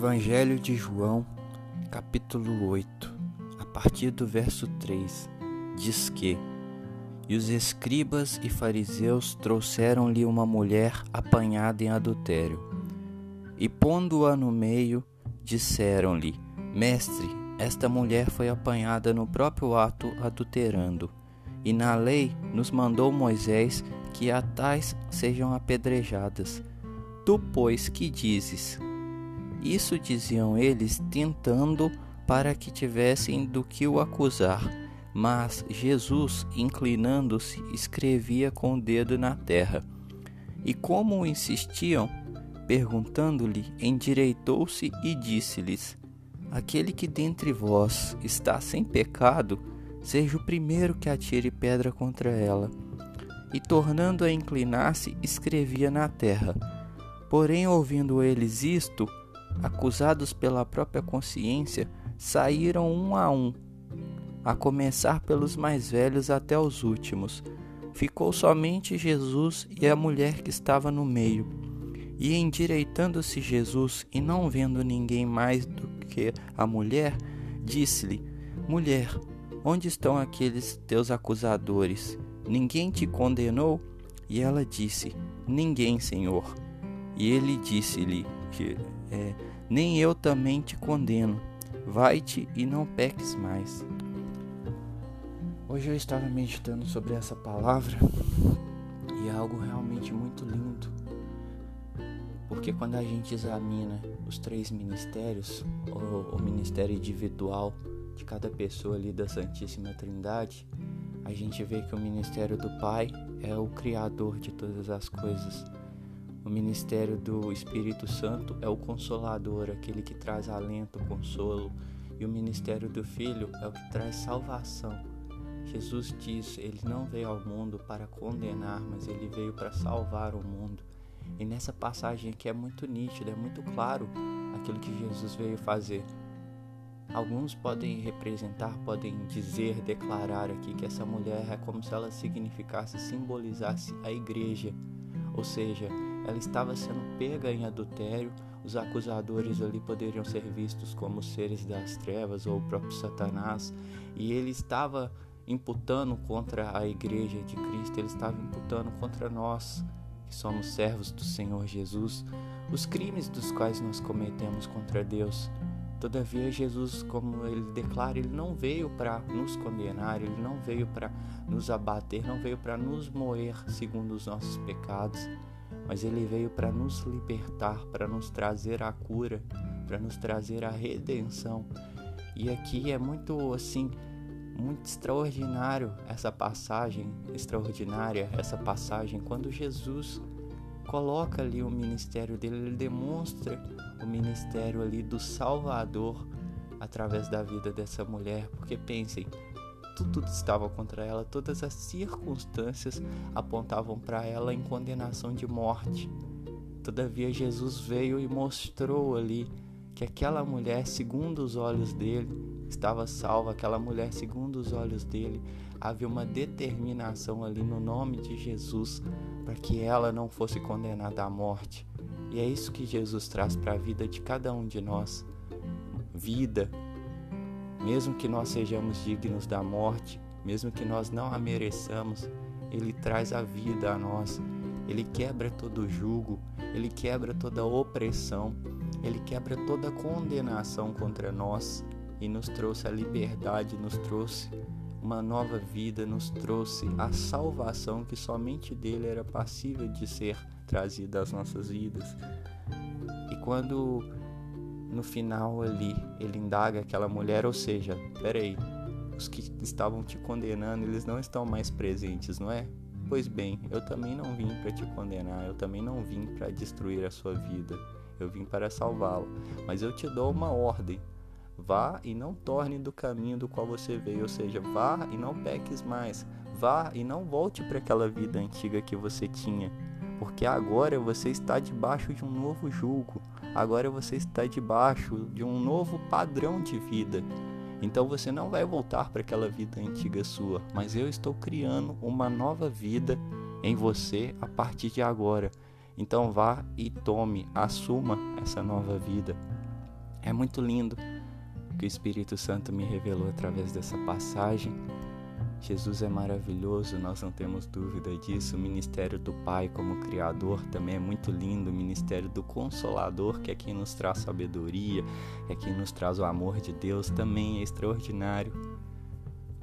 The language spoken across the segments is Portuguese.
Evangelho de João, capítulo 8, a partir do verso 3, diz que: E os escribas e fariseus trouxeram-lhe uma mulher apanhada em adultério. E pondo-a no meio, disseram-lhe: Mestre, esta mulher foi apanhada no próprio ato adulterando. E na lei nos mandou Moisés que a tais sejam apedrejadas. Tu, pois, que dizes? Isso diziam eles, tentando para que tivessem do que o acusar. Mas Jesus, inclinando-se, escrevia com o dedo na terra. E como insistiam, perguntando-lhe, endireitou-se e disse-lhes: Aquele que dentre vós está sem pecado, seja o primeiro que atire pedra contra ela. E tornando a inclinar-se, escrevia na terra. Porém, ouvindo eles isto, acusados pela própria consciência, saíram um a um, a começar pelos mais velhos até os últimos. Ficou somente Jesus e a mulher que estava no meio. E endireitando-se Jesus e não vendo ninguém mais do que a mulher, disse-lhe: Mulher, onde estão aqueles teus acusadores? Ninguém te condenou? E ela disse: Ninguém, Senhor. E ele disse-lhe: é, Nem eu também te condeno. Vai-te e não peques mais. Hoje eu estava meditando sobre essa palavra e é algo realmente muito lindo. Porque quando a gente examina os três ministérios, o, o ministério individual de cada pessoa ali da Santíssima Trindade, a gente vê que o ministério do Pai é o criador de todas as coisas o ministério do Espírito Santo é o consolador, aquele que traz alento, consolo, e o ministério do Filho é o que traz salvação. Jesus diz: Ele não veio ao mundo para condenar, mas ele veio para salvar o mundo. E nessa passagem aqui é muito nítido, é muito claro aquilo que Jesus veio fazer. Alguns podem representar, podem dizer, declarar aqui que essa mulher é como se ela significasse, simbolizasse a igreja, ou seja, ela estava sendo pega em adultério, os acusadores ali poderiam ser vistos como seres das trevas ou o próprio Satanás, e ele estava imputando contra a igreja de Cristo, ele estava imputando contra nós, que somos servos do Senhor Jesus, os crimes dos quais nós cometemos contra Deus. Todavia, Jesus, como ele declara, ele não veio para nos condenar, ele não veio para nos abater, não veio para nos moer segundo os nossos pecados mas ele veio para nos libertar, para nos trazer a cura, para nos trazer a redenção. E aqui é muito assim, muito extraordinário essa passagem, extraordinária essa passagem quando Jesus coloca ali o ministério dele, ele demonstra o ministério ali do Salvador através da vida dessa mulher, porque pensem, tudo estava contra ela, todas as circunstâncias apontavam para ela em condenação de morte. Todavia, Jesus veio e mostrou ali que aquela mulher, segundo os olhos dele, estava salva, aquela mulher, segundo os olhos dele, havia uma determinação ali no nome de Jesus para que ela não fosse condenada à morte. E é isso que Jesus traz para a vida de cada um de nós: vida, mesmo que nós sejamos dignos da morte, mesmo que nós não a mereçamos, Ele traz a vida a nós. Ele quebra todo jugo, Ele quebra toda opressão, Ele quebra toda condenação contra nós e nos trouxe a liberdade, nos trouxe uma nova vida, nos trouxe a salvação que somente dele era passível de ser trazida às nossas vidas. E quando no final ali ele indaga aquela mulher, ou seja, peraí, os que estavam te condenando, eles não estão mais presentes, não é? Pois bem, eu também não vim para te condenar, eu também não vim para destruir a sua vida, eu vim para salvá-la. Mas eu te dou uma ordem: vá e não torne do caminho do qual você veio, ou seja, vá e não peques mais, vá e não volte para aquela vida antiga que você tinha, porque agora você está debaixo de um novo julgo, agora você está debaixo de um novo padrão de vida. Então você não vai voltar para aquela vida antiga sua, mas eu estou criando uma nova vida em você a partir de agora. Então vá e tome, assuma essa nova vida. É muito lindo que o Espírito Santo me revelou através dessa passagem. Jesus é maravilhoso, nós não temos dúvida disso. O ministério do Pai como Criador também é muito lindo. O ministério do Consolador, que é quem nos traz sabedoria, é quem nos traz o amor de Deus, também é extraordinário.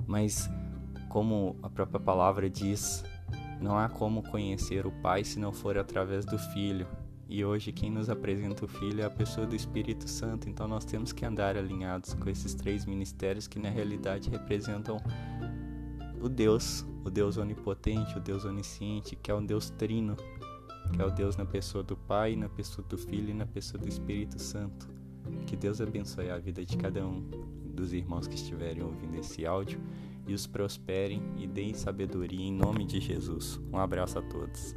Mas, como a própria palavra diz, não há como conhecer o Pai se não for através do Filho. E hoje quem nos apresenta o Filho é a pessoa do Espírito Santo, então nós temos que andar alinhados com esses três ministérios que na realidade representam o Deus, o Deus onipotente, o Deus onisciente, que é um Deus trino, que é o Deus na pessoa do Pai, na pessoa do Filho e na pessoa do Espírito Santo. Que Deus abençoe a vida de cada um dos irmãos que estiverem ouvindo esse áudio e os prosperem e deem sabedoria em nome de Jesus. Um abraço a todos.